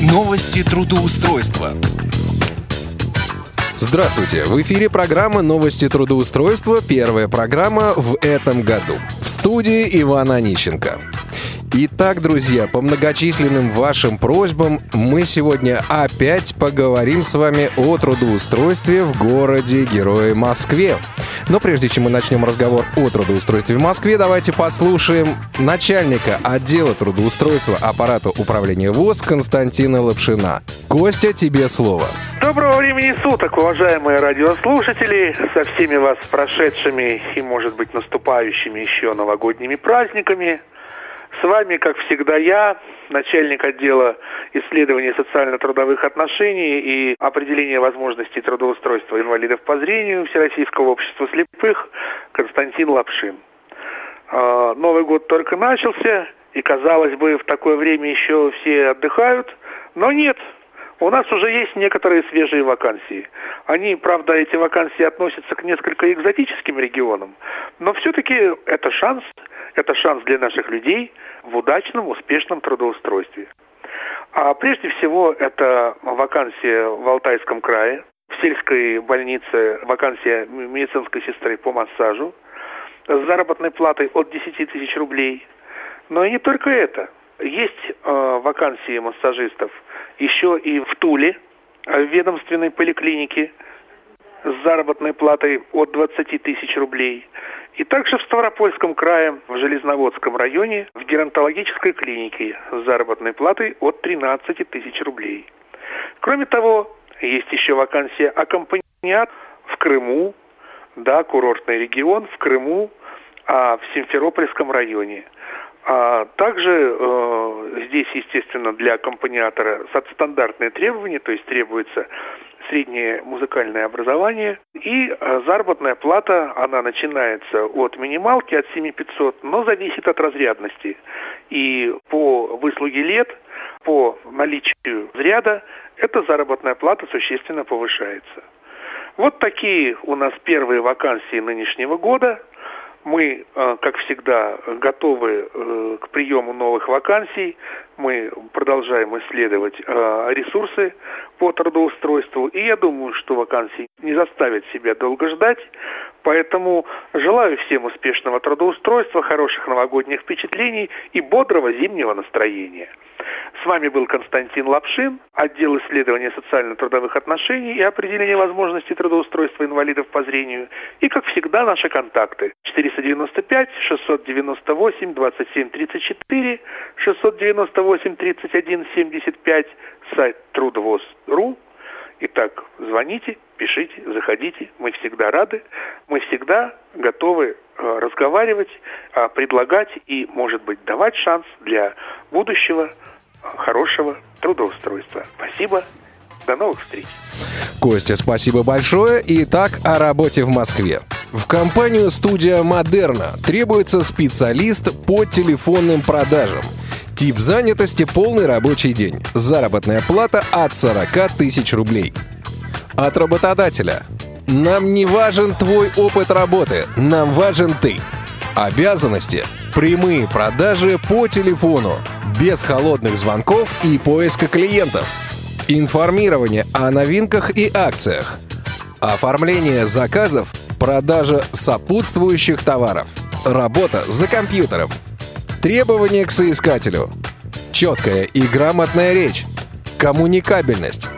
Новости трудоустройства. Здравствуйте! В эфире программа «Новости трудоустройства». Первая программа в этом году. В студии Иван Онищенко. Итак, друзья, по многочисленным вашим просьбам мы сегодня опять поговорим с вами о трудоустройстве в городе Герое Москве. Но прежде чем мы начнем разговор о трудоустройстве в Москве, давайте послушаем начальника отдела трудоустройства аппарата управления ВОЗ Константина Лапшина. Костя, тебе слово. Доброго времени суток, уважаемые радиослушатели, со всеми вас прошедшими и, может быть, наступающими еще новогодними праздниками. С вами, как всегда, я, начальник отдела исследований социально-трудовых отношений и определения возможностей трудоустройства инвалидов по зрению Всероссийского общества слепых Константин Лапшин. А, Новый год только начался, и, казалось бы, в такое время еще все отдыхают, но нет, у нас уже есть некоторые свежие вакансии. Они, правда, эти вакансии относятся к несколько экзотическим регионам, но все-таки это шанс, это шанс для наших людей в удачном, успешном трудоустройстве. А прежде всего это вакансия в Алтайском крае, в сельской больнице вакансия медицинской сестры по массажу с заработной платой от 10 тысяч рублей. Но и не только это. Есть э, вакансии массажистов еще и в Туле, э, в ведомственной поликлинике с заработной платой от 20 тысяч рублей. И также в Ставропольском крае, в Железноводском районе, в геронтологической клинике с заработной платой от 13 тысяч рублей. Кроме того, есть еще вакансия аккомпаниат в Крыму, да, курортный регион в Крыму, а в Симферопольском районе – а также э, здесь, естественно, для аккомпаниатора стандартные требования, то есть требуется среднее музыкальное образование. И э, заработная плата, она начинается от минималки, от 7500, но зависит от разрядности. И по выслуге лет, по наличию взряда, эта заработная плата существенно повышается. Вот такие у нас первые вакансии нынешнего года. Мы, э, как всегда, готовы э, к приему новых вакансий. Мы продолжаем исследовать э, ресурсы по трудоустройству. И я думаю, что вакансии не заставят себя долго ждать. Поэтому желаю всем успешного трудоустройства, хороших новогодних впечатлений и бодрого зимнего настроения. С вами был Константин Лапшин, отдел исследования социально-трудовых отношений и определения возможностей трудоустройства инвалидов по зрению. И, как всегда, наши контакты 495 698 27 34, 698 31 75, сайт трудовоз.ру. Итак, звоните, пишите, заходите. Мы всегда рады, мы всегда готовы э, разговаривать, э, предлагать и, может быть, давать шанс для будущего хорошего трудоустройства. Спасибо. До новых встреч. Костя, спасибо большое. Итак, о работе в Москве. В компанию «Студия Модерна» требуется специалист по телефонным продажам. Тип занятости – полный рабочий день. Заработная плата от 40 тысяч рублей. От работодателя. Нам не важен твой опыт работы, нам важен ты. Обязанности – прямые продажи по телефону, без холодных звонков и поиска клиентов. Информирование о новинках и акциях. Оформление заказов, продажа сопутствующих товаров. Работа за компьютером. Требования к соискателю. Четкая и грамотная речь. Коммуникабельность.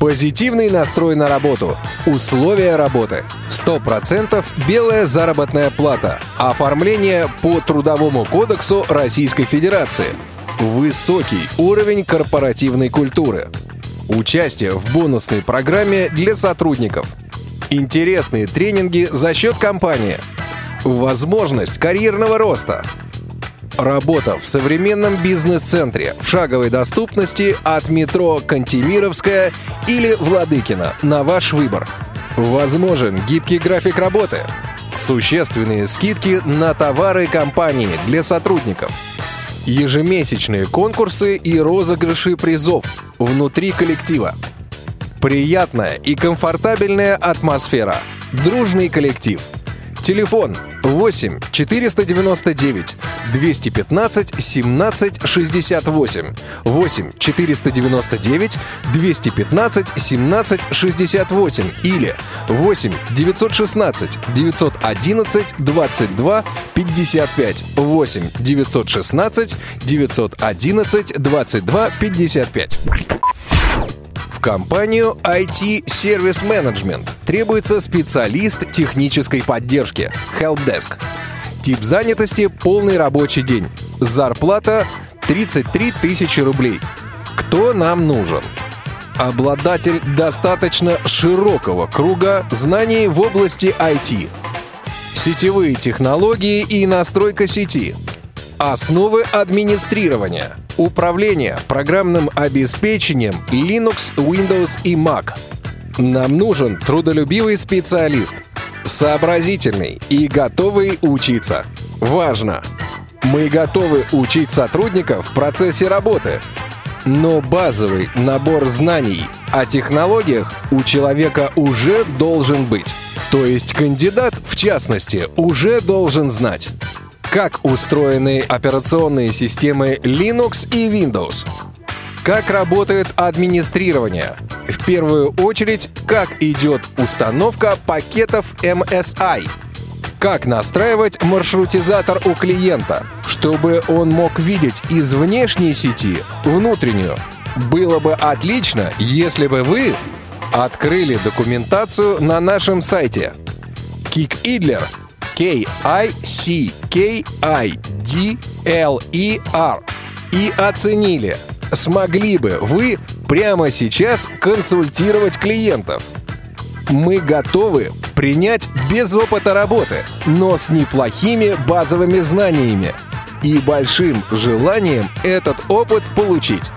Позитивный настрой на работу. Условия работы. 100% белая заработная плата. Оформление по Трудовому кодексу Российской Федерации. Высокий уровень корпоративной культуры. Участие в бонусной программе для сотрудников. Интересные тренинги за счет компании. Возможность карьерного роста. Работа в современном бизнес-центре в шаговой доступности от метро Кантемировская или Владыкина на ваш выбор. Возможен гибкий график работы. Существенные скидки на товары компании для сотрудников. Ежемесячные конкурсы и розыгрыши призов внутри коллектива. Приятная и комфортабельная атмосфера. Дружный коллектив. Телефон 8 499 215 17 68. 8 499 215 17 68 или 8 916 911 22 55. 8 916 911 22 55. Компанию IT Service Management требуется специалист технической поддержки Helpdesk. Тип занятости – полный рабочий день. Зарплата – 33 тысячи рублей. Кто нам нужен? Обладатель достаточно широкого круга знаний в области IT. Сетевые технологии и настройка сети. Основы администрирования. Управление программным обеспечением Linux, Windows и Mac. Нам нужен трудолюбивый специалист, сообразительный и готовый учиться. Важно! Мы готовы учить сотрудников в процессе работы, но базовый набор знаний о технологиях у человека уже должен быть. То есть кандидат, в частности, уже должен знать, как устроены операционные системы Linux и Windows, как работает администрирование, в первую очередь, как идет установка пакетов MSI, как настраивать маршрутизатор у клиента, чтобы он мог видеть из внешней сети внутреннюю. Было бы отлично, если бы вы открыли документацию на нашем сайте. Кик Идлер K-I-C-K-I-D-L-E-R и оценили, смогли бы вы прямо сейчас консультировать клиентов. Мы готовы принять без опыта работы, но с неплохими базовыми знаниями и большим желанием этот опыт получить.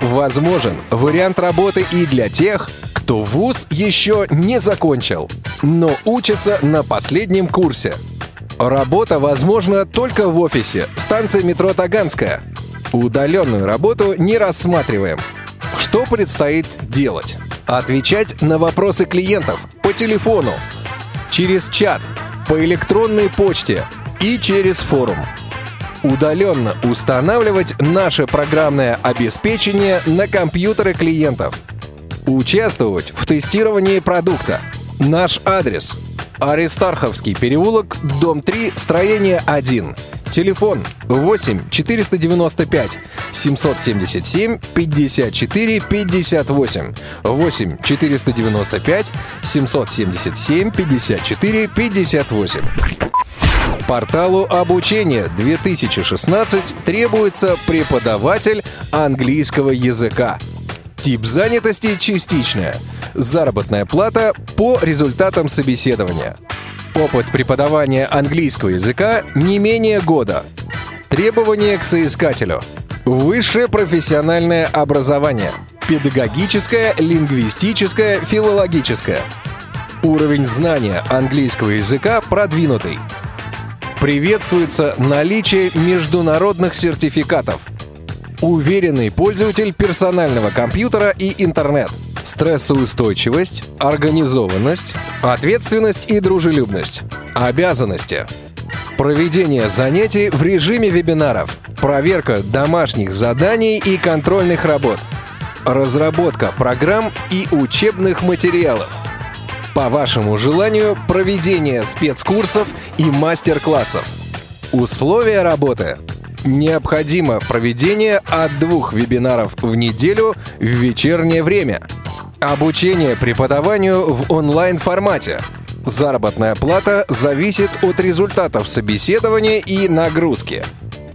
Возможен вариант работы и для тех, кто вуз еще не закончил, но учится на последнем курсе. Работа возможна только в офисе, станция метро Таганская. Удаленную работу не рассматриваем. Что предстоит делать? Отвечать на вопросы клиентов по телефону, через чат, по электронной почте и через форум. Удаленно устанавливать наше программное обеспечение на компьютеры клиентов – Участвовать в тестировании продукта. Наш адрес. Аристарховский переулок, дом 3, строение 1. Телефон 8 495 777 54 58 8 495 777 54 58 Порталу обучения 2016 требуется преподаватель английского языка. Тип занятости частичная. Заработная плата по результатам собеседования. Опыт преподавания английского языка не менее года. Требования к соискателю. Высшее профессиональное образование. Педагогическое, лингвистическое, филологическое. Уровень знания английского языка продвинутый. Приветствуется наличие международных сертификатов – Уверенный пользователь персонального компьютера и интернет. Стрессоустойчивость, организованность, ответственность и дружелюбность. Обязанности. Проведение занятий в режиме вебинаров. Проверка домашних заданий и контрольных работ. Разработка программ и учебных материалов. По вашему желанию, проведение спецкурсов и мастер-классов. Условия работы – необходимо проведение от двух вебинаров в неделю в вечернее время. Обучение преподаванию в онлайн-формате. Заработная плата зависит от результатов собеседования и нагрузки.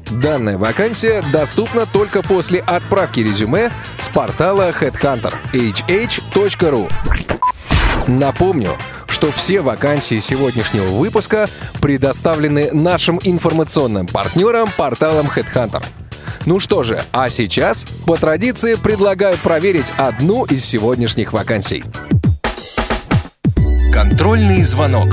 Данная вакансия доступна только после отправки резюме с портала headhunter hh.ru. Напомню, что все вакансии сегодняшнего выпуска предоставлены нашим информационным партнерам порталом HeadHunter. Ну что же, а сейчас, по традиции, предлагаю проверить одну из сегодняшних вакансий. Контрольный звонок.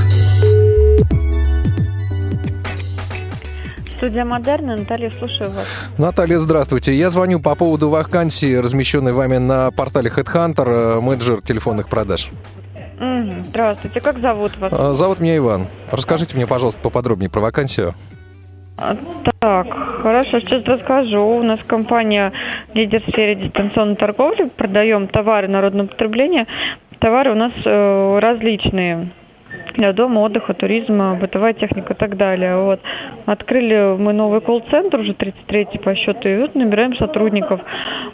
Студия Модерна, Наталья, слушаю вас. Наталья, здравствуйте. Я звоню по поводу вакансии, размещенной вами на портале HeadHunter, э, менеджер телефонных продаж. Здравствуйте, как зовут вас? А, Зовут меня Иван. Расскажите мне, пожалуйста, поподробнее про вакансию. А, Так, хорошо, сейчас расскажу. У нас компания лидер в сфере дистанционной торговли. Продаем товары народного потребления. Товары у нас э, различные. Для дома, отдыха, туризма, бытовая техника и так далее. Вот. Открыли мы новый колл-центр, уже 33-й по счету, и вот набираем сотрудников.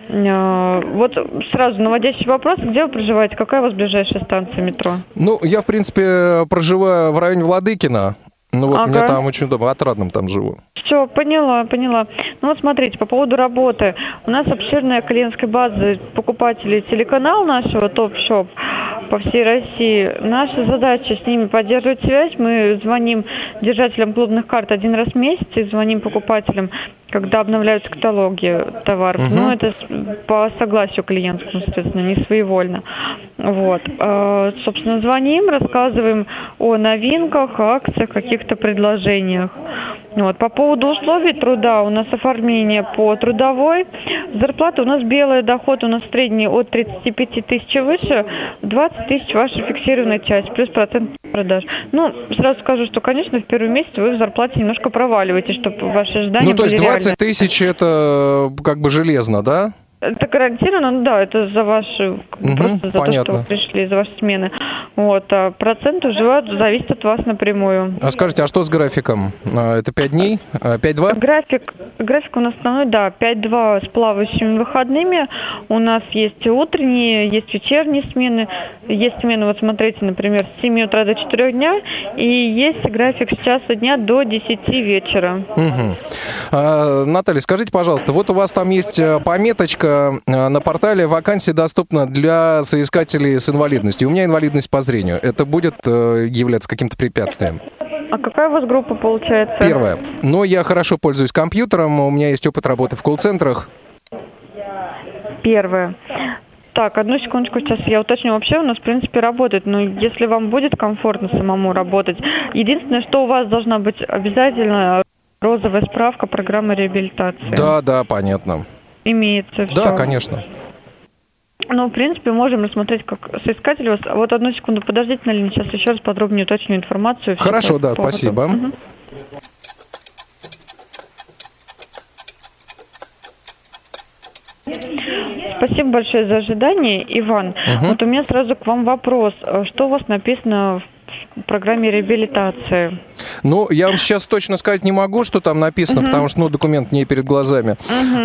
Э, Вот сразу наводящий вопрос, где вы проживаете, какая у вас ближайшая станция метро? Ну, я, в принципе, проживаю в районе Владыкина. Ну вот мне Ага. там очень удобно, отрадным там живу. Все, поняла, поняла. Ну вот смотрите, по поводу работы. У нас обширная клиентская база покупателей телеканал нашего топ-шоп по всей России. Наша задача с ними поддерживать связь. Мы звоним держателям клубных карт один раз в месяц и звоним покупателям, когда обновляются каталоги товаров. Мгм. Ну, это с- по согласию клиентскому, соответственно, не своевольно. Вот. А, Собственно, звоним, рассказываем о новинках, акциях, каких-то предложениях. Вот. По поводу условий труда у нас оформление по трудовой. Зарплата у нас белая, доход у нас средний от 35 тысяч и выше, 20 тысяч ваша фиксированная часть, плюс процент продаж. Ну, сразу скажу, что, конечно, в первый месяц вы в зарплате немножко проваливаете, чтобы ваши ожидания Ну, то есть были 20 реальны. тысяч это э, как бы железно, да? Это гарантированно, ну да, это за ваши, Мгм, просто за то, понятно. что вы пришли, за ваши смены. Вот, а процент уже зависит от вас напрямую. А скажите, а что с графиком? А, Это 5 дней? А, 5-2? График, график у нас основной, да, 5-2 с плавающими выходными. У нас есть утренние, есть вечерние смены. Есть смены, вот смотрите, например, с 7 утра до 4 дня. И есть график с часа дня до 10 вечера. Мгм. А, Наталья, скажите, пожалуйста, вот у вас там есть э, пометочка на портале «Вакансия доступна для соискателей с инвалидностью». У меня инвалидность по зрению. Это будет э, являться каким-то препятствием? А какая у вас группа получается? Первое. Но я хорошо пользуюсь компьютером, у меня есть опыт работы в колл-центрах. Первое. Так, одну секундочку, сейчас я уточню. Вообще у нас, в принципе, работает, но если вам будет комфортно самому работать, единственное, что у вас должна быть обязательно розовая справка программы реабилитации. Да, да, понятно. Имеется все. Да, конечно. Ну, в принципе, можем рассмотреть как соискатель вас. Вот одну секунду, подождите на линии, сейчас еще раз подробнее уточню информацию. Хорошо, да, поводу. спасибо. Мгм. Спасибо большое за ожидание, Иван. Мгм. Вот у меня сразу к вам вопрос. Э, Что у вас написано в программе реабилитации? Ну, я вам сейчас точно сказать не могу, что там написано, потому что, ну, документ не перед глазами.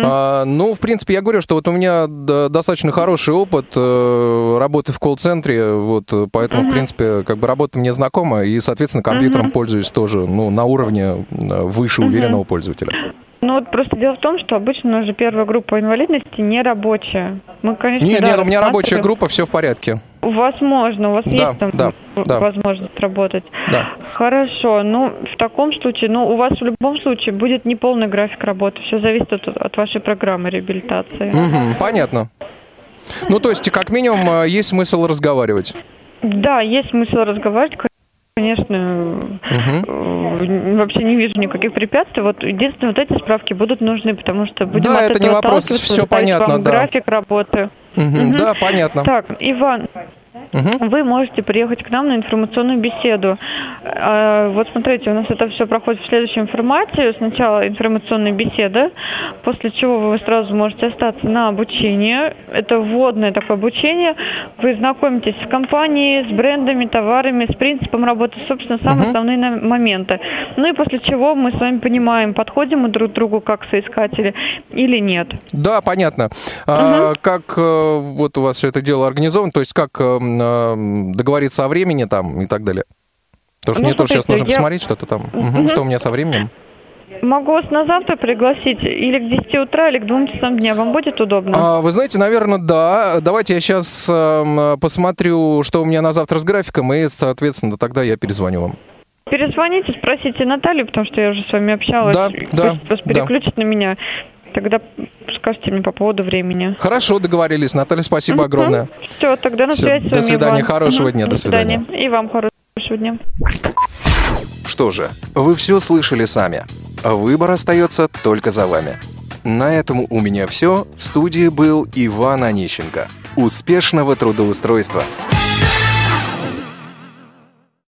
А, ну, в принципе, я говорю, что вот у меня достаточно хороший опыт э, работы в колл-центре, вот, поэтому, в принципе, как бы работа мне знакома, и, соответственно, компьютером пользуюсь тоже, ну, на уровне э, выше уверенного пользователя. Ну вот просто дело в том, что обычно уже первая группа инвалидности не рабочая. Мы, конечно, Нет, да, нет, у меня рабочая группа, все в порядке. Возможно, у вас Да, есть там да, в- да. возможность работать. Да. Хорошо, ну в таком случае, ну у вас в любом случае будет неполный график работы, все зависит от, от вашей программы реабилитации. Мгм, понятно. Ну, то есть, как минимум, э, есть смысл разговаривать. Да, есть смысл разговаривать, конечно, э, вообще не вижу никаких препятствий. Вот единственное, вот эти справки будут нужны, потому что будем Да, от это не этого вопрос, отталкиваться, всё ставить понятно, да. график работы. Мгм, Мгм. Да, понятно. Так, Иван, Вы можете приехать к нам на информационную беседу. А, Вот смотрите, у нас это все проходит в следующем формате. Сначала информационная беседа, после чего вы сразу можете остаться на обучение. Это вводное такое обучение. Вы знакомитесь с компанией, с брендами, товарами, с принципом работы, собственно, самые Мгм. основные моменты. Ну и после чего мы с вами понимаем, подходим мы друг к другу как соискатели или нет. Да, понятно. А, как э, вот у вас все это дело организовано, то есть как э, м, договориться о времени там и так далее? Потому что Ну, мне тоже сейчас нужно я- посмотреть что-то там. Мгм, Мгм. Что у меня со временем? Могу вас на завтра пригласить или к 10 утра, или к 2 часам дня. Вам будет удобно? А, вы знаете, наверное, да. Давайте я сейчас посмотрю, что у меня на завтра с графиком, и, соответственно, тогда я перезвоню вам. Перезвоните, спросите Наталью, потому что я уже с вами общалась. Да, Пусть да, вас да. переключит на меня. Тогда скажите мне по поводу времени. Хорошо, договорились. Наталья, спасибо огромное. Все, тогда на связи до свидания, Иван. хорошего дня, до свидания. И вам хорошего дня. Что же, вы все слышали сами. Выбор остается только за вами. На этом у меня все. В студии был Иван Онищенко. Успешного трудоустройства!